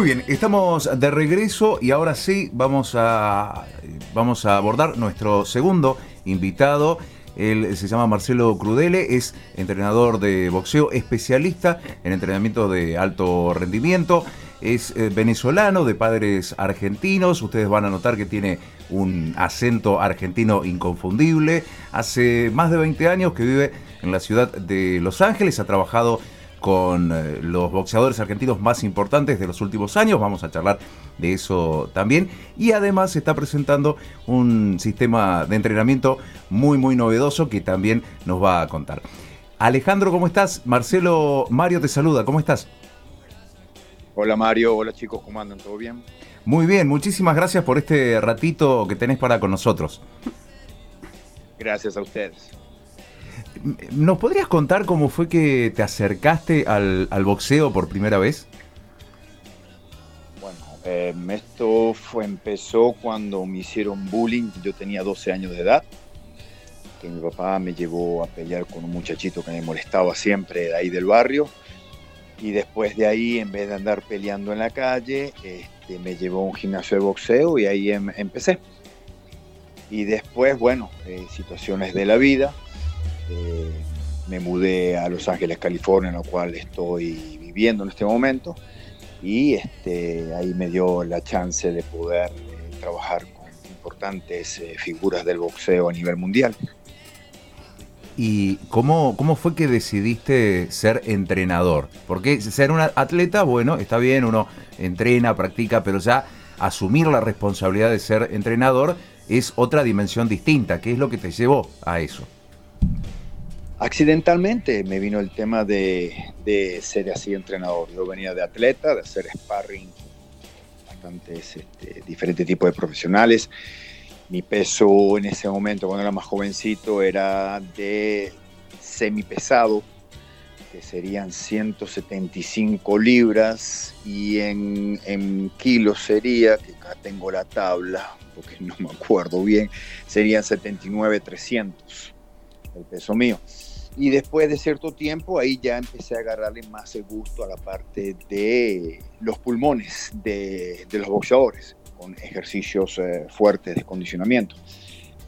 Muy bien, estamos de regreso y ahora sí vamos a, vamos a abordar nuestro segundo invitado. Él se llama Marcelo Crudele, es entrenador de boxeo, especialista en entrenamiento de alto rendimiento. Es eh, venezolano de padres argentinos. Ustedes van a notar que tiene un acento argentino inconfundible. Hace más de 20 años que vive en la ciudad de Los Ángeles. Ha trabajado con eh, los boxeadores argentinos más importantes de los últimos años. Vamos a charlar de eso también. Y además se está presentando un sistema de entrenamiento muy, muy novedoso que también nos va a contar. Alejandro, ¿cómo estás? Marcelo Mario te saluda, ¿cómo estás? Hola Mario, hola chicos, ¿cómo andan? ¿Todo bien? Muy bien, muchísimas gracias por este ratito que tenés para con nosotros. Gracias a ustedes. ¿Nos podrías contar cómo fue que te acercaste al, boxeo por primera vez? Bueno, eh, esto fue, empezó cuando me hicieron bullying, yo tenía 12 años de edad, que mi papá me llevó a pelear con un muchachito que me molestaba siempre de ahí del barrio, y después de ahí, en vez de andar peleando en la calle, este, me llevó a un gimnasio de boxeo y ahí em, empecé. Y después, bueno, eh, situaciones de la vida, eh, me mudé a Los Ángeles, California, en lo cual estoy viviendo en este momento. Y este, ahí me dio la chance de poder eh, trabajar con importantes eh, figuras del boxeo a nivel mundial. ¿Y cómo, cómo fue que decidiste ser entrenador? Porque ser un atleta, bueno, está bien, uno entrena, practica, pero ya asumir la responsabilidad de ser entrenador es otra dimensión distinta. ¿Qué es lo que te llevó a eso? Accidentalmente me vino el tema de, ser así entrenador. Yo venía de atleta, de hacer sparring, bastantes este, diferentes tipos de profesionales. Mi peso en ese momento, cuando era más jovencito, era de semipesado, que serían 175 libras, y en, en kilos sería, que acá tengo la tabla, porque no me acuerdo bien, serían 79, 300 el peso mío. Y después de cierto tiempo, ahí ya empecé a agarrarle más el gusto a la parte de los pulmones de, los boxeadores, con ejercicios eh, fuertes de condicionamiento.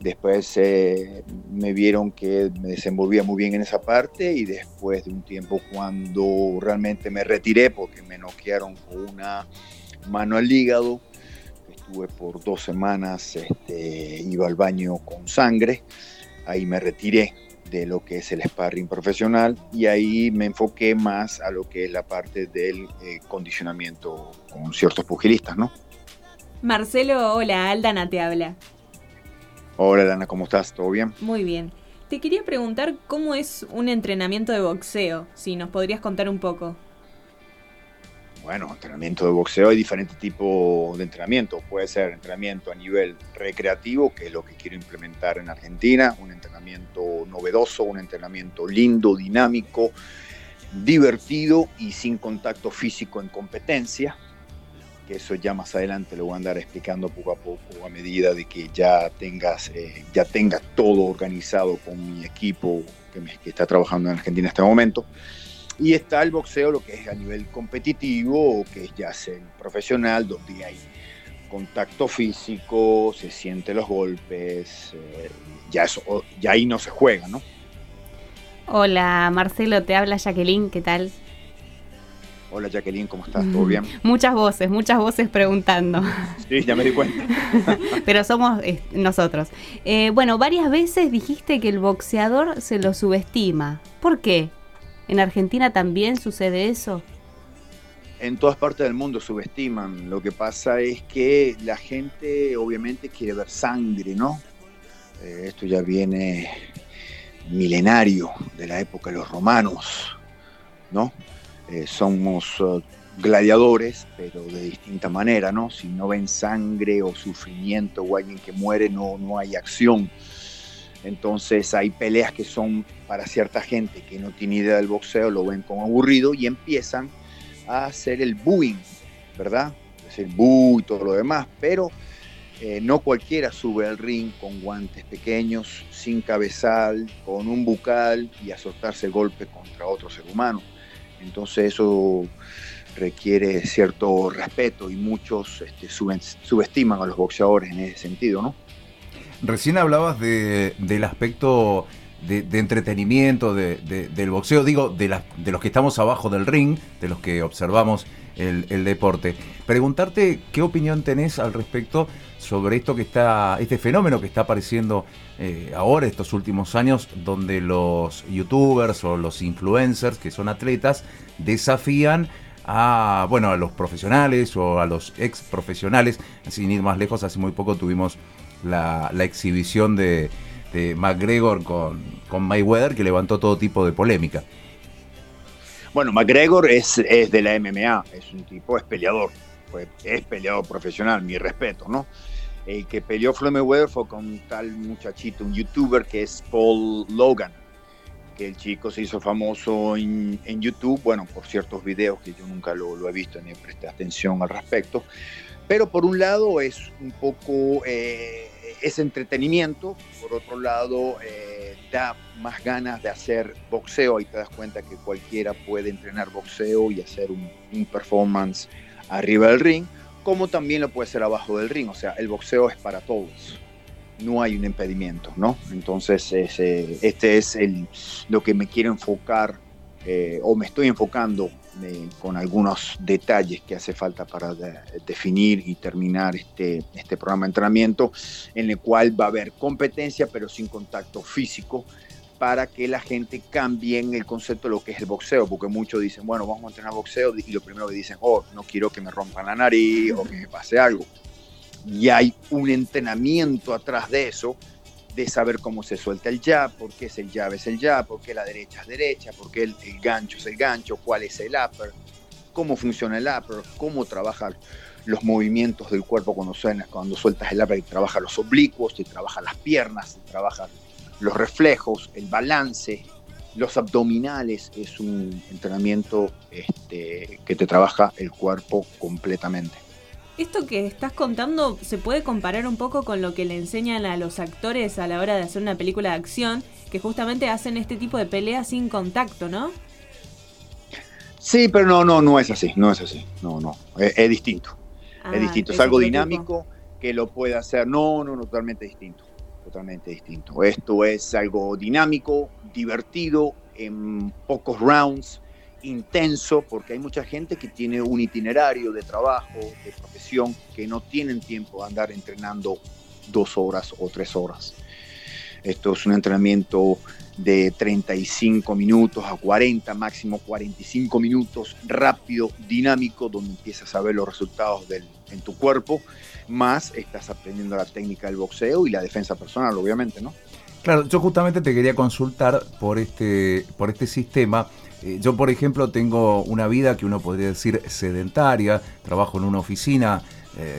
Después eh, me vieron que me desenvolvía muy bien en esa parte y después de un tiempo cuando realmente me retiré porque me noquearon con una mano al hígado, estuve por dos semanas, este, iba al baño con sangre, ahí me retiré de lo que es el sparring profesional y ahí me enfoqué más a lo que es la parte del eh, condicionamiento con ciertos pugilistas, ¿no? Marcelo, hola, Aldana te habla. Hola, Aldana, ¿cómo estás? ¿Todo bien? Muy bien. Te quería preguntar cómo es un entrenamiento de boxeo, si nos podrías contar un poco. Bueno, entrenamiento de boxeo hay diferentes tipos de entrenamiento. Puede ser entrenamiento a nivel recreativo, que es lo que quiero implementar en Argentina, un entrenamiento novedoso, un entrenamiento lindo, dinámico, divertido y sin contacto físico en competencia, que eso ya más adelante lo voy a andar explicando poco a poco a medida de que ya tengas, eh, ya tenga todo organizado con mi equipo que, que está trabajando en Argentina en este momento. Y está el boxeo, lo que es a nivel competitivo, que es ya ser profesional, donde hay contacto físico, se sienten los golpes, eh, ya, eso, ya ahí no se juega, ¿no? Hola Marcelo, te habla Jacqueline, ¿qué tal? Hola Jacqueline, ¿cómo estás? ¿Todo bien? Muchas voces, muchas voces preguntando. Sí, ya me di cuenta. Pero somos eh, nosotros. Eh, bueno, varias veces dijiste que el boxeador se lo subestima. ¿Por qué? ¿En Argentina también sucede eso? En todas partes del mundo subestiman. Lo que pasa es que la gente obviamente quiere ver sangre, ¿no? Eh, esto ya viene milenario de la época de los romanos, ¿no? Eh, somos uh, gladiadores, pero de distinta manera, ¿no? Si no ven sangre o sufrimiento o alguien que muere, no, no hay acción. Entonces hay peleas que son para cierta gente que no tiene idea del boxeo, lo ven como aburrido y empiezan a hacer el booing, ¿verdad? Es el boo y todo lo demás, pero eh, no cualquiera sube al ring con guantes pequeños, sin cabezal, con un bucal y a soltarse golpe contra otro ser humano. Entonces eso requiere cierto respeto y muchos este, subestiman a los boxeadores en ese sentido, ¿no? Recién hablabas del aspecto de, entretenimiento del boxeo, digo, de, de los que estamos abajo del ring, de los que observamos el, deporte. Preguntarte qué opinión tenés al respecto sobre esto que está, este fenómeno que está apareciendo eh, ahora, estos últimos años, donde los youtubers o los influencers, que son atletas, desafían a, bueno, a los profesionales o a los ex profesionales. Sin ir más lejos, hace muy poco tuvimos la, exhibición de, de McGregor con, con Mayweather que levantó todo tipo de polémica. Bueno, McGregor es, de la MMA, es un tipo, es peleador, es peleador profesional, mi respeto, ¿no? El que peleó Floyd Mayweather fue con un tal muchachito, un youtuber que es Paul Logan, que el chico se hizo famoso en, en YouTube, bueno, por ciertos videos que yo nunca lo, he visto ni presté atención al respecto, pero por un lado es un poco, eh, es entretenimiento, por otro lado eh, da más ganas de hacer boxeo, y te das cuenta que cualquiera puede entrenar boxeo y hacer un, performance arriba del ring, como también lo puede hacer abajo del ring, o sea, el boxeo es para todos no hay un impedimento, ¿no? Entonces, este es lo que me quiero enfocar eh, o me estoy enfocando eh, con algunos detalles que hace falta para definir y terminar este, este programa de entrenamiento, en el cual va a haber competencia, pero sin contacto físico, para que la gente cambie en el concepto de lo que es el boxeo, porque muchos dicen, bueno, vamos a entrenar boxeo, y lo primero que dicen, oh, no quiero que me rompan la nariz o que me pase algo. Y hay un entrenamiento atrás de eso de saber cómo se suelta el jab, por qué es el jab es el jab, por qué la derecha es derecha, por qué el, gancho es el gancho, cuál es el upper, cómo funciona el upper, cómo trabajan los movimientos del cuerpo cuando, suena, cuando sueltas el upper, y trabaja los oblicuos, y trabaja las piernas, y trabaja los reflejos, el balance, los abdominales, es un entrenamiento este, que te trabaja el cuerpo completamente. Esto que estás contando se puede comparar un poco con lo que le enseñan a los actores a la hora de hacer una película de acción, que justamente hacen este tipo de peleas sin contacto, ¿no? Sí, pero no, no, no es así, no es así, no, no, es, distinto, es ah, distinto, es, algo dinámico que lo puede hacer, no, no, no, totalmente distinto, totalmente distinto. Esto es algo dinámico, divertido, en pocos rounds, intenso, porque hay mucha gente que tiene un itinerario de trabajo, de profesión, que no tienen tiempo de andar entrenando dos horas o tres horas. Esto es un entrenamiento de 35 minutos a 40, máximo 45 minutos, rápido, dinámico, donde empiezas a ver los resultados en tu cuerpo, más estás aprendiendo la técnica del boxeo y la defensa personal, obviamente, ¿no? Claro, yo justamente te quería consultar por este, por este sistema eh, yo, por ejemplo, tengo una vida que uno podría decir sedentaria, trabajo en una oficina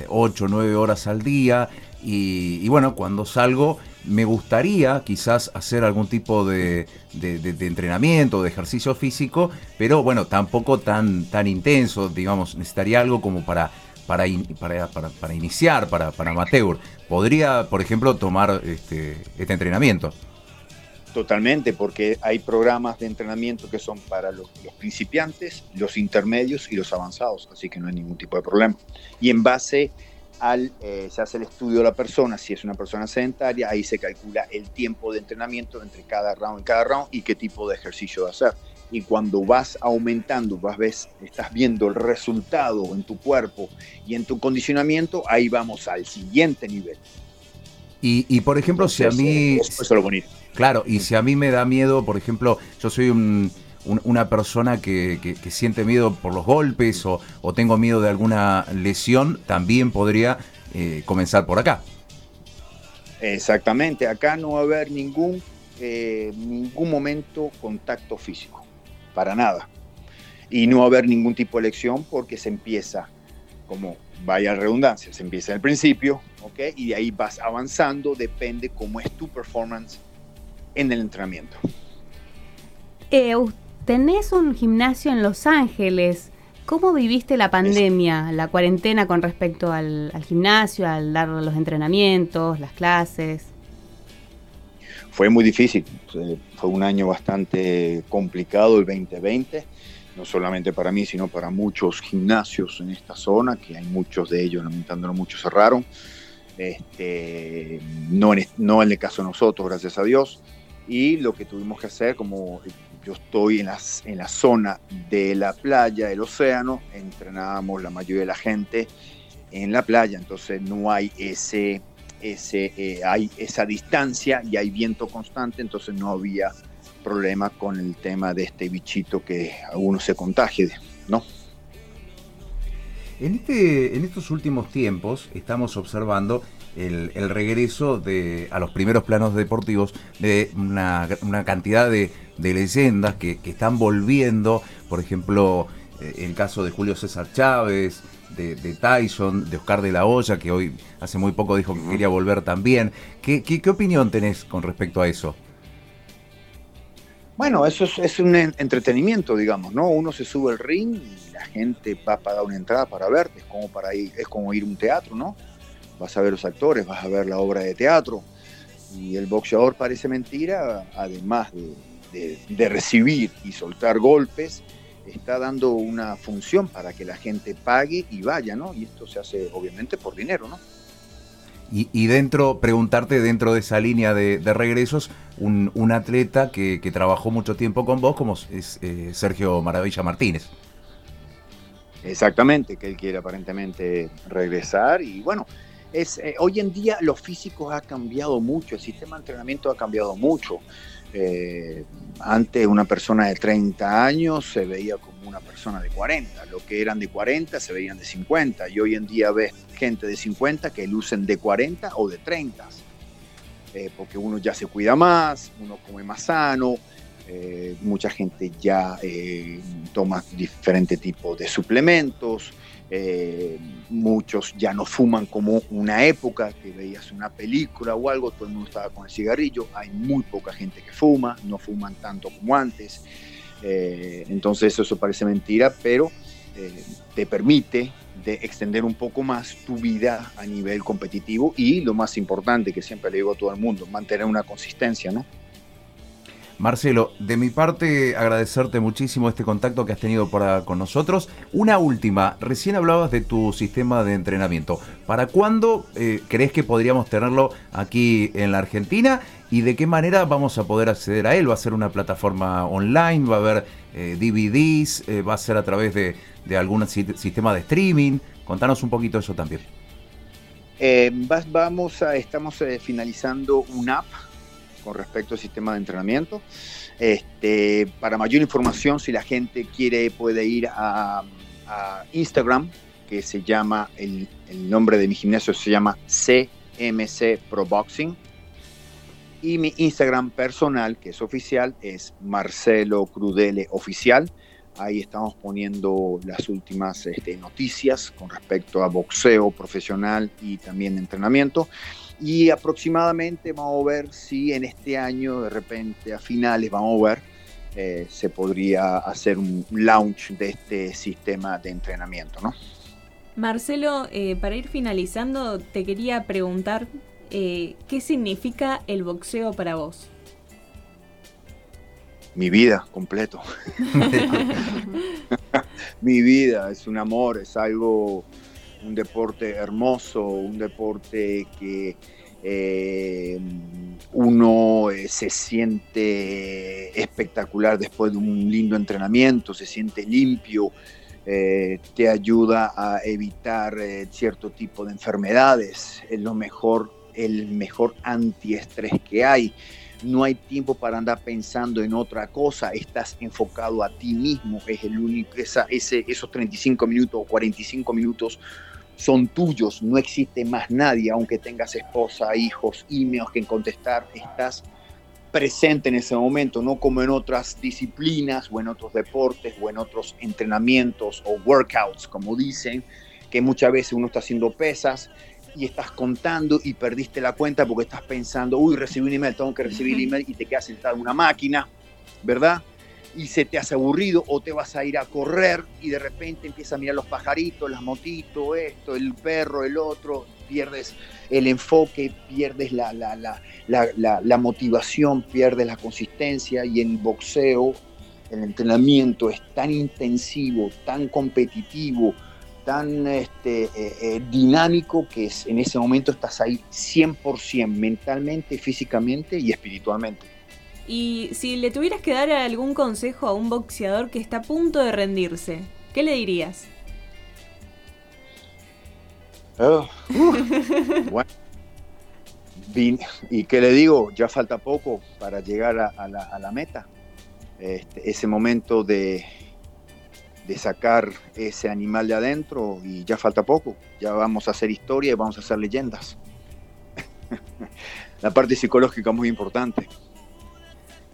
8 o 9 horas al día y, bueno, cuando salgo me gustaría quizás hacer algún tipo de, entrenamiento, de ejercicio físico, pero bueno, tampoco tan, tan intenso, digamos, necesitaría algo como para, para, para, iniciar, para, para amateur. Podría, por ejemplo, tomar este, este entrenamiento. Totalmente, porque hay programas de entrenamiento que son para los, principiantes, los intermedios y los avanzados, así que no hay ningún tipo de problema. Y en base al, eh, se hace el estudio de la persona, si es una persona sedentaria, ahí se calcula el tiempo de entrenamiento entre cada round y cada round y qué tipo de ejercicio de hacer. Y cuando vas aumentando, vas ves, estás viendo el resultado en tu cuerpo y en tu condicionamiento, ahí vamos al siguiente nivel. Y, por ejemplo, si a mí... Eso, es lo bonito. Claro, y si a mí me da miedo, por ejemplo, yo soy una persona que, siente miedo por los golpes o, tengo miedo de alguna lesión, también podría eh, comenzar por acá. Exactamente, acá no va a haber ningún, eh, ningún momento contacto físico, para nada. Y no va a haber ningún tipo de lección porque se empieza, como vaya redundancia, se empieza al principio, ¿ok? Y de ahí vas avanzando, depende cómo es tu performance en el entrenamiento. Eh, tenés un gimnasio en Los Ángeles. ¿Cómo viviste la pandemia, la cuarentena con respecto al, gimnasio, al dar los entrenamientos, las clases? fue muy difícil, fue un año bastante complicado el 2020, no solamente para mí, sino para muchos gimnasios en esta zona, que hay muchos de ellos, lamentándolo muchos cerraron. Este, no, en, no en el caso de nosotros, gracias a Dios. Y lo que tuvimos que hacer, como yo estoy en, las, en la zona de la playa, del océano, entrenábamos la mayoría de la gente en la playa, entonces no hay ese, ese eh, hay esa distancia y hay viento constante, entonces no había problema con el tema de este bichito que a uno se contagie, ¿no? En, este, en estos últimos tiempos estamos observando el, regreso de, a los primeros planos deportivos de una, cantidad de, leyendas que, están volviendo, por ejemplo, eh, el caso de Julio César Chávez, de, Tyson, de Oscar de la Hoya, que hoy hace muy poco dijo que quería volver también. ¿Qué, qué, opinión tenés con respecto a eso? Bueno, eso es, un entretenimiento, digamos, ¿no? Uno se sube al ring y la gente va a pagar una entrada para verte, es como para ir, es como ir a un teatro, ¿no? Vas a ver los actores, vas a ver la obra de teatro. Y el boxeador parece mentira, además de, de recibir y soltar golpes, está dando una función para que la gente pague y vaya, ¿no? Y esto se hace obviamente por dinero, ¿no? Y, dentro, preguntarte dentro de esa línea de, regresos, un, atleta que, trabajó mucho tiempo con vos, como es eh, Sergio Maravilla Martínez. Exactamente, que él quiere aparentemente regresar y bueno, es, eh, hoy en día los físicos ha cambiado mucho, el sistema de entrenamiento ha cambiado mucho. Eh, antes una persona de 30 años se veía como una persona de 40, lo que eran de 40 se veían de 50 y hoy en día ves gente de 50 que lucen de 40 o de 30, eh, porque uno ya se cuida más, uno come más sano, eh, mucha gente ya toma diferentes tipos de suplementos, eh, muchos ya no fuman como una época que veías una película o algo, todo el mundo estaba con el cigarrillo, hay muy poca gente que fuma, no fuman tanto como antes, eh, entonces eso parece mentira, pero eh, te permite de extender un poco más tu vida a nivel competitivo y lo más importante que siempre le digo a todo el mundo, mantener una consistencia, ¿no? Marcelo, de mi parte agradecerte muchísimo este contacto que has tenido con nosotros. Una última, recién hablabas de tu sistema de entrenamiento. ¿Para cuándo eh, crees que podríamos tenerlo aquí en la Argentina? ¿Y de qué manera vamos a poder acceder a él? ¿Va a ser una plataforma online? ¿Va a haber eh, DVDs? Eh, ¿Va a ser a través de, algún sistema de streaming? Contanos un poquito eso también. vamos a, estamos finalizando un app con respecto al sistema de entrenamiento. Este, para mayor información, si la gente quiere, puede ir a, Instagram, que se llama, el, nombre de mi gimnasio se llama CMC Pro Boxing. Y mi Instagram personal, que es oficial, es Marcelo Crudele Oficial. Ahí estamos poniendo las últimas este, noticias con respecto a boxeo profesional y también entrenamiento y aproximadamente vamos a ver si en este año, de repente a finales, vamos a ver, eh, se podría hacer un launch de este sistema de entrenamiento, ¿no? Marcelo, eh, para ir finalizando, te quería preguntar, eh, ¿qué significa el boxeo para vos? Mi vida, completo. Mi vida, es un amor, es algo un deporte hermoso, un deporte que eh, uno eh, se siente espectacular después de un lindo entrenamiento, se siente limpio, eh, te ayuda a evitar cierto tipo de enfermedades, es lo mejor, el mejor antiestrés que hay. No hay tiempo para andar pensando en otra cosa, estás enfocado a ti mismo, es el único, esa, ese, esos 35 minutos o 45 minutos son tuyos, no existe más nadie, aunque tengas esposa, hijos, emails que contestar, estás presente en ese momento, no como en otras disciplinas o en otros deportes o en otros entrenamientos o workouts, como dicen, que muchas veces uno está haciendo pesas y estás contando y perdiste la cuenta porque estás pensando, uy, recibí un email, tengo que recibir un email y te quedas sentado en una máquina, ¿verdad? y se te hace aburrido o te vas a ir a correr y de repente empiezas a mirar los pajaritos, las motitos, esto, el perro, el otro, pierdes el enfoque, pierdes la, la, motivación, pierdes la consistencia y en boxeo el entrenamiento es tan intensivo, tan competitivo, tan este, eh, eh, dinámico que es, en ese momento estás ahí 100% mentalmente, físicamente y espiritualmente. Y si le tuvieras que dar algún consejo a un boxeador que está a punto de rendirse, ¿qué le dirías? Oh, bueno, y qué le digo, ya falta poco para llegar a, la, meta. Este, ese momento de, de sacar ese animal de adentro y ya falta poco. Ya vamos a hacer historia y vamos a hacer leyendas. la parte psicológica muy importante.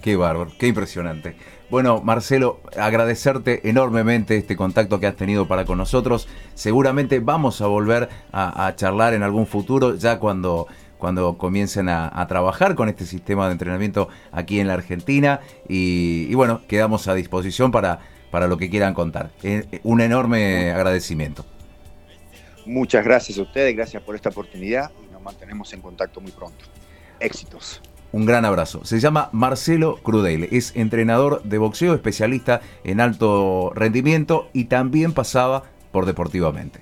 Qué bárbaro, qué impresionante. Bueno, Marcelo, agradecerte enormemente este contacto que has tenido para con nosotros. Seguramente vamos a volver a, charlar en algún futuro, ya cuando, cuando comiencen a, trabajar con este sistema de entrenamiento aquí en la Argentina. Y, y bueno, quedamos a disposición para, para lo que quieran contar. Eh, eh, un enorme agradecimiento. Muchas gracias a ustedes, gracias por esta oportunidad y nos mantenemos en contacto muy pronto. Éxitos. Un gran abrazo. Se llama Marcelo Crudel, es entrenador de boxeo, especialista en alto rendimiento y también pasaba por Deportivamente.